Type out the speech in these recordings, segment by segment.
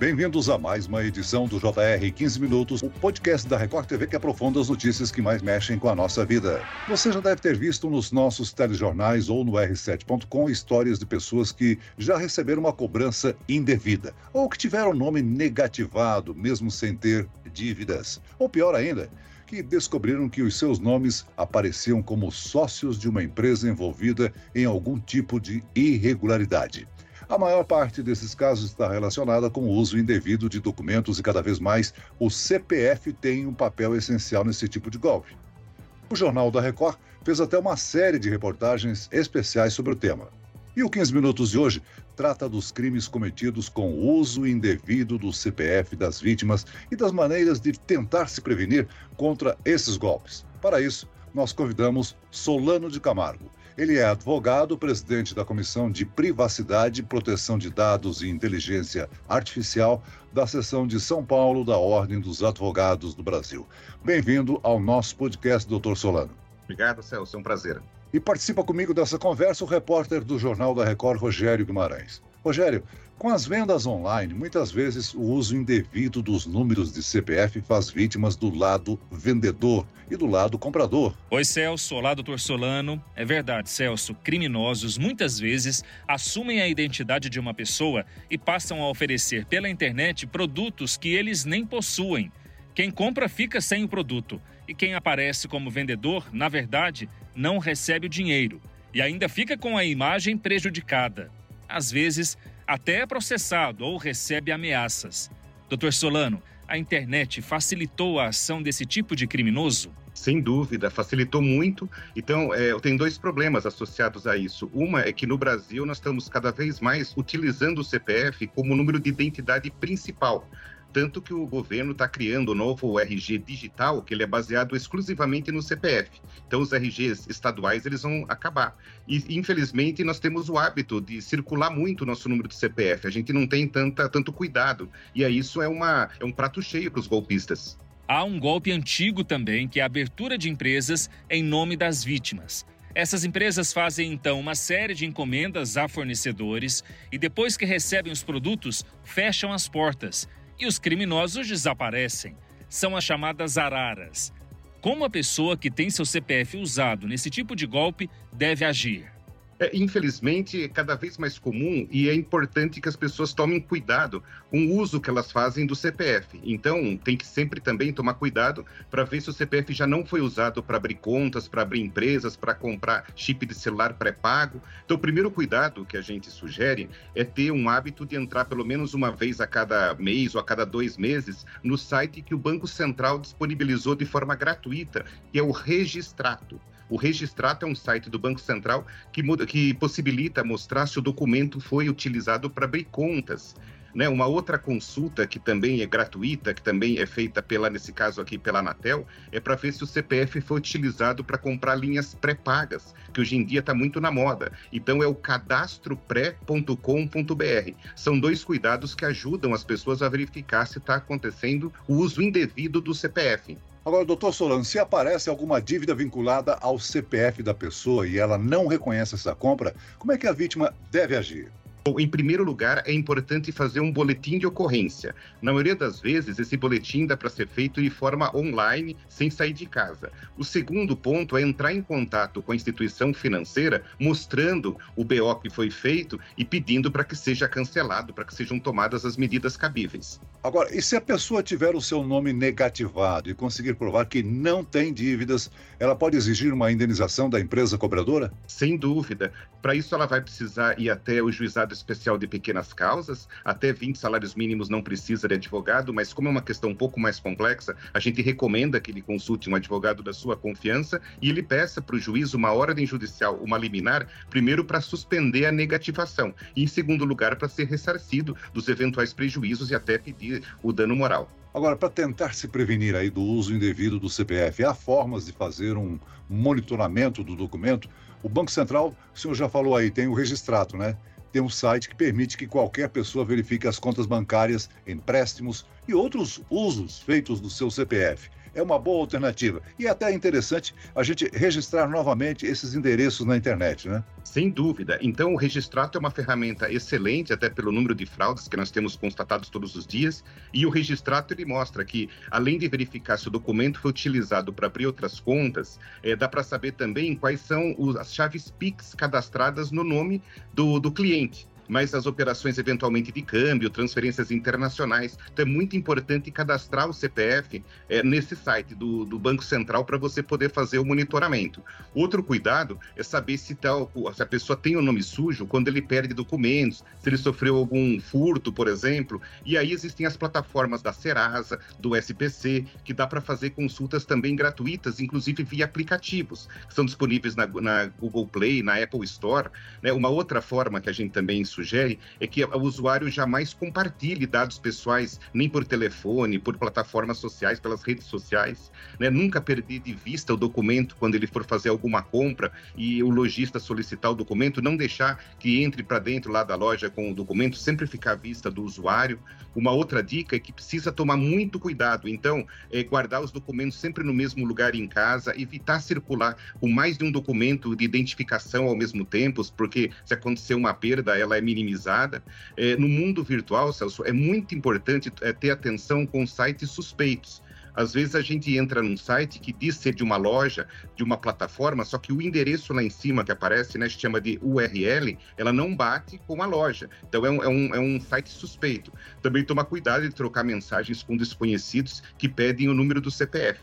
Bem-vindos a mais uma edição do JR 15 Minutos, o podcast da Record TV que aprofunda as notícias que mais mexem com a nossa vida. Você já deve ter visto nos nossos telejornais ou no R7.com histórias de pessoas que já receberam uma cobrança indevida ou que tiveram nome negativado, mesmo sem ter dívidas. Ou pior ainda, que descobriram que os seus nomes apareciam como sócios de uma empresa envolvida em algum tipo de irregularidade. A maior parte desses casos está relacionada com o uso indevido de documentos e cada vez mais o CPF tem um papel essencial nesse tipo de golpe. O Jornal da Record fez até uma série de reportagens especiais sobre o tema. E o 15 Minutos de hoje trata dos crimes cometidos com o uso indevido do CPF das vítimas e das maneiras de tentar se prevenir contra esses golpes. Para isso, nós convidamos Solano de Camargo. Ele é advogado, presidente da Comissão de Privacidade, Proteção de Dados e Inteligência Artificial da seção de São Paulo da Ordem dos Advogados do Brasil. Bem-vindo ao nosso podcast, doutor Solano. Obrigado, Celso. É um prazer. E participa comigo dessa conversa o repórter do Jornal da Record, Rogério Guimarães. Rogério, com as vendas online, muitas vezes o uso indevido dos números de CPF faz vítimas do lado vendedor e do lado comprador. Oi, Celso. Olá, doutor Solano. É verdade, Celso. Criminosos muitas vezes assumem a identidade de uma pessoa e passam a oferecer pela internet produtos que eles nem possuem. Quem compra fica sem o produto e quem aparece como vendedor, na verdade, não recebe o dinheiro e ainda fica com a imagem prejudicada. Às vezes, até é processado ou recebe ameaças. Doutor Solano, a internet facilitou a ação desse tipo de criminoso? Sem dúvida, facilitou muito. Então, é, tenho dois problemas associados a isso. Uma é que no Brasil nós estamos cada vez mais utilizando o CPF como número de identidade principal. Tanto que o governo está criando o novo RG digital, que ele é baseado exclusivamente no CPF. Então, os RGs estaduais eles vão acabar. E, infelizmente, nós temos o hábito de circular muito o nosso número de CPF. A gente não tem tanta, tanto cuidado. E aí, isso é, uma, é um prato cheio para os golpistas. Há um golpe antigo também, que é a abertura de empresas em nome das vítimas. Essas empresas fazem então uma série de encomendas a fornecedores e depois que recebem os produtos, fecham as portas e os criminosos desaparecem. São as chamadas araras. Como a pessoa que tem seu CPF usado nesse tipo de golpe deve agir? É, infelizmente, é cada vez mais comum e é importante que as pessoas tomem cuidado com o uso que elas fazem do CPF. Então, tem que sempre também tomar cuidado para ver se o CPF já não foi usado para abrir contas, para abrir empresas, para comprar chip de celular pré-pago. Então, o primeiro cuidado que a gente sugere é ter um hábito de entrar pelo menos uma vez a cada mês ou a cada dois meses no site que o Banco Central disponibilizou de forma gratuita, que é o Registrato. O Registrato é um site do Banco Central que, que possibilita mostrar se o documento foi utilizado para abrir contas. Né, uma outra consulta que também é gratuita, que também é feita pela, nesse caso aqui pela Anatel, é para ver se o CPF foi utilizado para comprar linhas pré-pagas, que hoje em dia está muito na moda. Então é o cadastropré.com.br. São dois cuidados que ajudam as pessoas a verificar se está acontecendo o uso indevido do CPF. Agora, doutor Solano, se aparece alguma dívida vinculada ao CPF da pessoa e ela não reconhece essa compra, como é que a vítima deve agir? Em primeiro lugar, é importante fazer um boletim de ocorrência. Na maioria das vezes, esse boletim dá para ser feito de forma online, sem sair de casa. O segundo ponto é entrar em contato com a instituição financeira, mostrando o BO que foi feito e pedindo para que seja cancelado, para que sejam tomadas as medidas cabíveis. Agora, e se a pessoa tiver o seu nome negativado e conseguir provar que não tem dívidas, ela pode exigir uma indenização da empresa cobradora? Sem dúvida. Para isso, ela vai precisar ir até o juizado especial de pequenas causas, até 20 salários mínimos não precisa de advogado, mas como é uma questão um pouco mais complexa, a gente recomenda que ele consulte um advogado da sua confiança e ele peça para o juiz uma ordem judicial, uma liminar, primeiro para suspender a negativação e, em segundo lugar, para ser ressarcido dos eventuais prejuízos e até pedir o dano moral. Agora, para tentar se prevenir aí do uso indevido do CPF, há formas de fazer um monitoramento do documento? O Banco Central, o senhor já falou aí, tem o registrato, né? Tem um site que permite que qualquer pessoa verifique as contas bancárias, empréstimos e outros usos feitos do seu CPF. É uma boa alternativa. E é até interessante a gente registrar novamente esses endereços na internet, né? Sem dúvida. Então, o Registrato é uma ferramenta excelente, até pelo número de fraudes que nós temos constatados todos os dias. E o Registrato ele mostra que, além de verificar se o documento foi utilizado para abrir outras contas, é, dá para saber também quais são os, as chaves PIX cadastradas no nome do, do cliente mas as operações eventualmente de câmbio, transferências internacionais. Então é muito importante cadastrar o CPF é, nesse site do, do Banco Central para você poder fazer o monitoramento. Outro cuidado é saber se, tal, se a pessoa tem o nome sujo quando ele perde documentos, se ele sofreu algum furto, por exemplo. E aí existem as plataformas da Serasa, do SPC, que dá para fazer consultas também gratuitas, inclusive via aplicativos, que são disponíveis na, na Google Play, na Apple Store. Né? Uma outra forma que a gente também sugere é que o usuário jamais compartilhe dados pessoais, nem por telefone, por plataformas sociais, pelas redes sociais. Né? Nunca perder de vista o documento quando ele for fazer alguma compra e o lojista solicitar o documento, não deixar que entre para dentro lá da loja com o documento, sempre ficar à vista do usuário. Uma outra dica é que precisa tomar muito cuidado, então, é guardar os documentos sempre no mesmo lugar em casa, evitar circular com mais de um documento de identificação ao mesmo tempo, porque se acontecer uma perda, ela é minimizada. É, no mundo virtual, Celso, é muito importante é, ter atenção com sites suspeitos. Às vezes a gente entra num site que diz ser de uma loja, de uma plataforma, só que o endereço lá em cima que aparece, né, chama de URL, ela não bate com a loja. Então é um, é um, é um site suspeito. Também tomar cuidado de trocar mensagens com desconhecidos que pedem o número do CPF.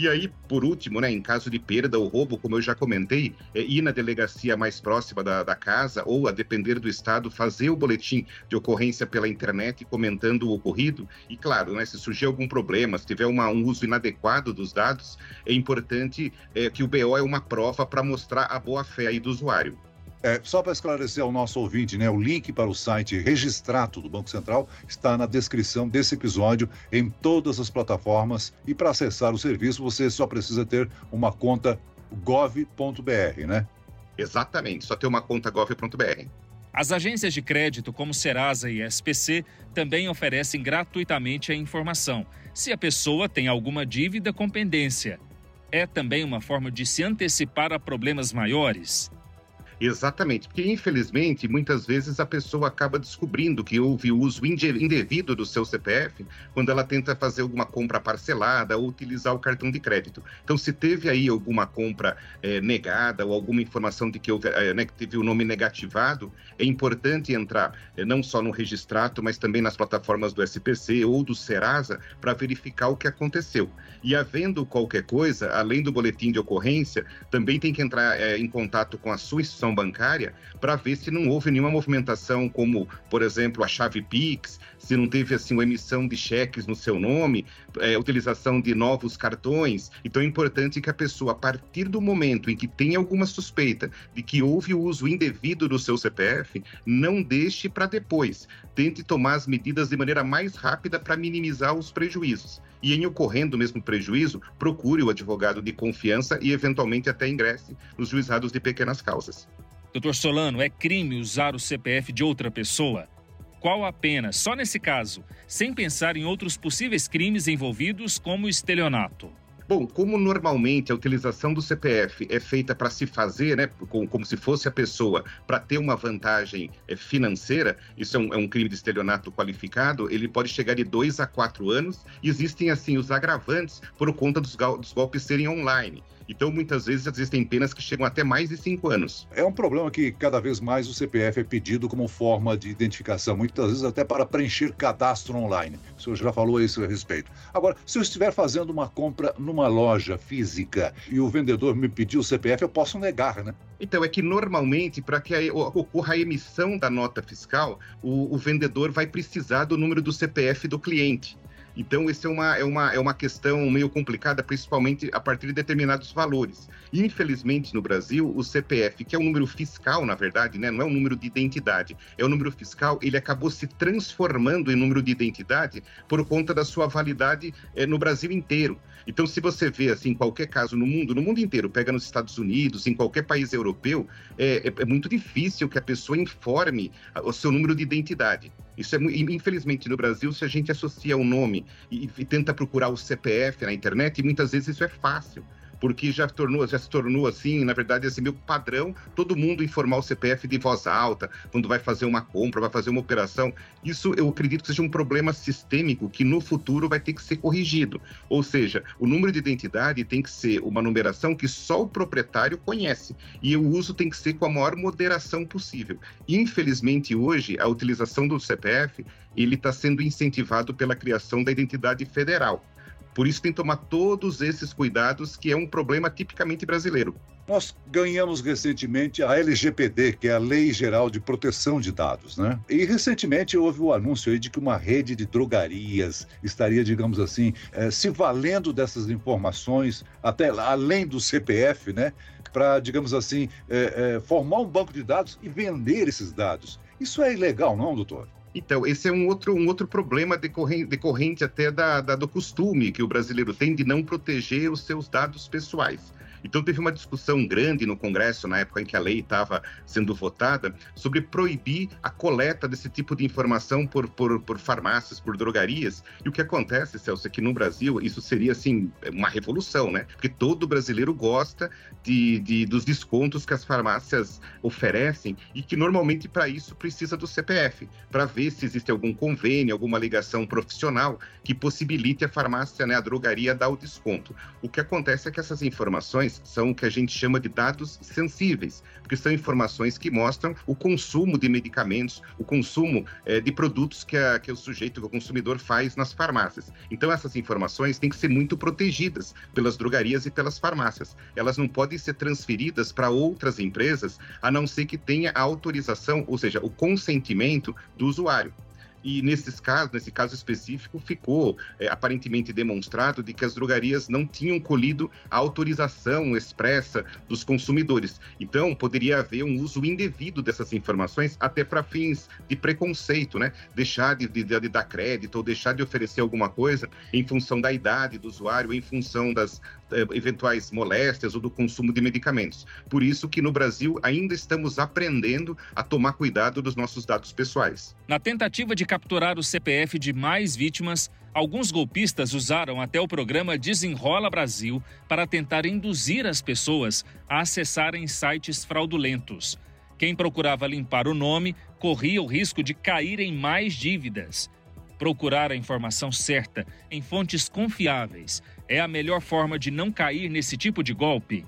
E aí, por último, né, em caso de perda ou roubo, como eu já comentei, é ir na delegacia mais próxima da, da casa ou, a depender do estado, fazer o boletim de ocorrência pela internet comentando o ocorrido. E, claro, né, se surgir algum problema, se tiver uma, um uso inadequado dos dados, é importante é, que o BO é uma prova para mostrar a boa-fé do usuário. É, só para esclarecer ao nosso ouvinte, né, o link para o site Registrato do Banco Central está na descrição desse episódio em todas as plataformas e para acessar o serviço você só precisa ter uma conta gov.br, né? Exatamente, só ter uma conta gov.br. As agências de crédito, como Serasa e SPC, também oferecem gratuitamente a informação se a pessoa tem alguma dívida com pendência. É também uma forma de se antecipar a problemas maiores. Exatamente, porque infelizmente muitas vezes a pessoa acaba descobrindo que houve uso indevido do seu CPF quando ela tenta fazer alguma compra parcelada ou utilizar o cartão de crédito. Então, se teve aí alguma compra é, negada ou alguma informação de que, houve, é, né, que teve o nome negativado, é importante entrar é, não só no registrato, mas também nas plataformas do SPC ou do Serasa para verificar o que aconteceu. E havendo qualquer coisa, além do boletim de ocorrência, também tem que entrar em contato com a sua instituição instituição bancária para ver se não houve nenhuma movimentação, como, por exemplo, a chave Pix, se não teve assim uma emissão de cheques no seu nome, é, utilização de novos cartões. Então é importante que a pessoa, a partir do momento em que tem alguma suspeita de que houve o uso indevido do seu CPF, não deixe para depois. Tente tomar as medidas de maneira mais rápida para minimizar os prejuízos. E em ocorrendo mesmo prejuízo, procure o advogado de confiança e eventualmente até ingresse nos juizados de pequenas causas. Doutor Solano, é crime usar o CPF de outra pessoa? Qual a pena, só nesse caso, sem pensar em outros possíveis crimes envolvidos, como estelionato? Bom, como normalmente a utilização do CPF é feita para se fazer, né, como, se fosse a pessoa, para ter uma vantagem é, financeira, isso é um, é um, crime de estelionato qualificado, ele pode chegar de dois a quatro anos. Existem, assim, os agravantes por conta dos, dos golpes serem online. Então, muitas vezes, existem penas que chegam até mais de cinco anos. É um problema que cada vez mais o CPF é pedido como forma de identificação, muitas vezes até para preencher cadastro online. O senhor já falou isso a respeito. Agora, se eu estiver fazendo uma compra numa loja física e o vendedor me pedir o CPF, eu posso negar, né? Então, é que normalmente, para que ocorra a emissão da nota fiscal, o, o vendedor vai precisar do número do CPF do cliente. Então, isso é uma, é, uma, é uma questão meio complicada, principalmente a partir de determinados valores. Infelizmente, no Brasil, o CPF, que é um número fiscal, na verdade, né, não é um número de identidade, é um número fiscal, ele acabou se transformando em número de identidade por conta da sua validade é, no Brasil inteiro. Então, se você vê, assim, qualquer caso no mundo, no mundo inteiro, pega nos Estados Unidos, em qualquer país europeu, é, é, é muito difícil que a pessoa informe o seu número de identidade. Isso é infelizmente no Brasil, se a gente associa o nome e, e tenta procurar o CPF na internet, muitas vezes isso é fácil porque já, tornou, já se tornou assim, na verdade, esse meu padrão, todo mundo informar o CPF de voz alta, quando vai fazer uma compra, vai fazer uma operação. Isso eu acredito que seja um problema sistêmico que no futuro vai ter que ser corrigido. Ou seja, o número de identidade tem que ser uma numeração que só o proprietário conhece e o uso tem que ser com a maior moderação possível. Infelizmente, hoje, a utilização do CPF ele está sendo incentivado pela criação da identidade federal. Por isso tem que tomar todos esses cuidados, que é um problema tipicamente brasileiro. Nós ganhamos recentemente a LGPD, que é a Lei Geral de Proteção de Dados, né? E recentemente houve o anúncio aí de que uma rede de drogarias estaria, digamos assim, eh, se valendo dessas informações, até além do CPF, né? Para, digamos assim, eh, eh, formar um banco de dados e vender esses dados. Isso é ilegal, não, doutor? Então, esse é um outro, um outro problema decorrente, decorrente até da, da, do costume que o brasileiro tem de não proteger os seus dados pessoais. Então, teve uma discussão grande no Congresso, na época em que a lei estava sendo votada, sobre proibir a coleta desse tipo de informação por, por, por farmácias, por drogarias. E o que acontece, Celso, é que no Brasil isso seria, assim, uma revolução, né? Porque todo brasileiro gosta de, de dos descontos que as farmácias oferecem e que normalmente para isso precisa do CPF, para ver se existe algum convênio, alguma ligação profissional que possibilite a farmácia, né, a drogaria, dar o desconto. O que acontece é que essas informações informações são o que a gente chama de dados sensíveis, porque são informações que mostram o consumo de medicamentos, o consumo é, de produtos que, a, que o sujeito, que o consumidor faz nas farmácias. Então, essas informações têm que ser muito protegidas pelas drogarias e pelas farmácias. Elas não podem ser transferidas para outras empresas, a não ser que tenha a autorização, ou seja, o consentimento do usuário. E nesses casos, nesse caso específico, ficou é, aparentemente demonstrado de que as drogarias não tinham colhido a autorização expressa dos consumidores. Então, poderia haver um uso indevido dessas informações até para fins de preconceito, né? Deixar de, de, de, dar crédito ou deixar de oferecer alguma coisa em função da idade do usuário, em função das eventuais moléstias ou do consumo de medicamentos. Por isso que no Brasil ainda estamos aprendendo a tomar cuidado dos nossos dados pessoais. Na tentativa de capturar o CPF de mais vítimas, alguns golpistas usaram até o programa Desenrola Brasil para tentar induzir as pessoas a acessarem sites fraudulentos. Quem procurava limpar o nome corria o risco de cair em mais dívidas. Procurar a informação certa em fontes confiáveis é a melhor forma de não cair nesse tipo de golpe.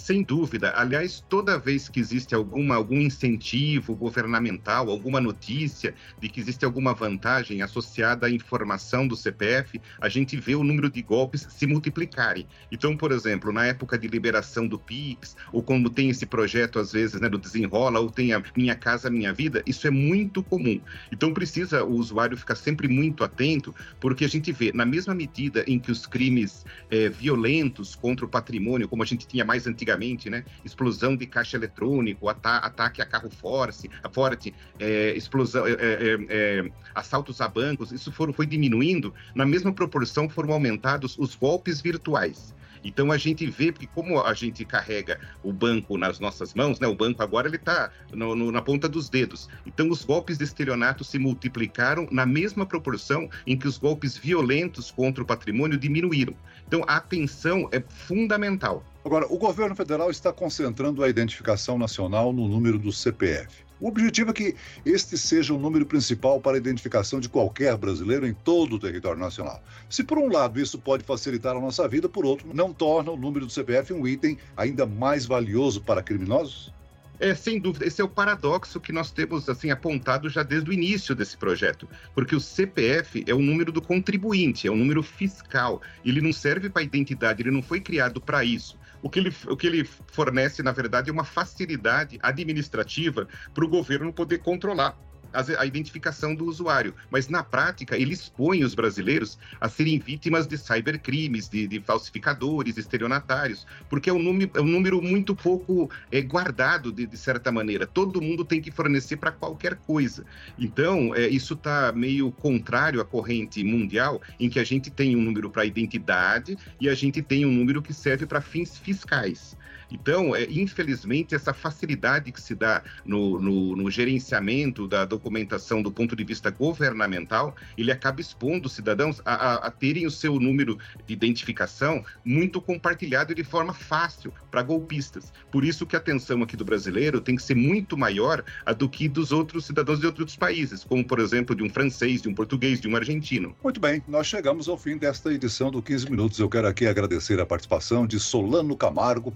Sem dúvida. Aliás, toda vez que existe alguma, algum incentivo governamental, alguma notícia de que existe alguma vantagem associada à informação do CPF, a gente vê o número de golpes se multiplicarem. Então, por exemplo, na época de liberação do PIX, ou quando tem esse projeto, às vezes, né, do Desenrola, ou tem a Minha Casa Minha Vida, isso é muito comum. Então, precisa o usuário ficar sempre muito atento, porque a gente vê, na mesma medida em que os crimes é, violentos contra o patrimônio, como a gente tinha mais antigamente, antigamente, né? Explosão de caixa eletrônico, ata ataque a carro forte, forte, é, explosão, é, é, é, assaltos a bancos, isso for, foi diminuindo. Na mesma proporção foram aumentados os golpes virtuais. Então a gente vê que como a gente carrega o banco nas nossas mãos, né? O banco agora ele está na ponta dos dedos. Então os golpes de estelionato se multiplicaram na mesma proporção em que os golpes violentos contra o patrimônio diminuíram. Então a atenção é fundamental. Agora, o governo federal está concentrando a identificação nacional no número do CPF. O objetivo é que este seja o número principal para a identificação de qualquer brasileiro em todo o território nacional. Se por um lado isso pode facilitar a nossa vida, por outro, não torna o número do CPF um item ainda mais valioso para criminosos? É, sem dúvida, esse é o paradoxo que nós temos assim apontado já desde o início desse projeto, porque o CPF é o número do contribuinte, é um número fiscal. Ele não serve para identidade, ele não foi criado para isso. O que, ele, o que ele fornece, na verdade, é uma facilidade administrativa para o governo poder controlar a identificação do usuário, mas na prática ele expõe os brasileiros a serem vítimas de cybercrimes, de, de falsificadores, estelionatários, porque é um número, é um número muito pouco é, guardado de, de, certa maneira. Todo mundo tem que fornecer para qualquer coisa. Então, é, isso está meio contrário à corrente mundial, em que a gente tem um número para identidade e a gente tem um número que serve para fins fiscais. Então, é, infelizmente, essa facilidade que se dá no, no, no gerenciamento da documentação do ponto de vista governamental, ele acaba expondo os cidadãos a, a, a terem o seu número de identificação muito compartilhado de forma fácil para golpistas. Por isso que a atenção aqui do brasileiro tem que ser muito maior do que dos outros cidadãos de outros países, como, por exemplo, de um francês, de um português, de um argentino. Muito bem, nós chegamos ao fim desta edição do 15 Minutos. Eu quero aqui agradecer a participação de Solano Camargo,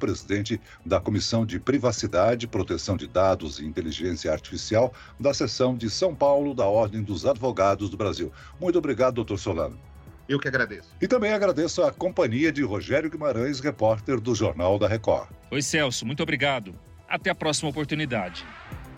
presidente da Comissão de Privacidade, Proteção de Dados e Inteligência Artificial da seção de São Paulo da Ordem dos Advogados do Brasil. Muito obrigado, doutor Solano. Eu que agradeço. E também agradeço a companhia de Rogério Guimarães, repórter do Jornal da Record. Oi, Celso, muito obrigado. Até a próxima oportunidade.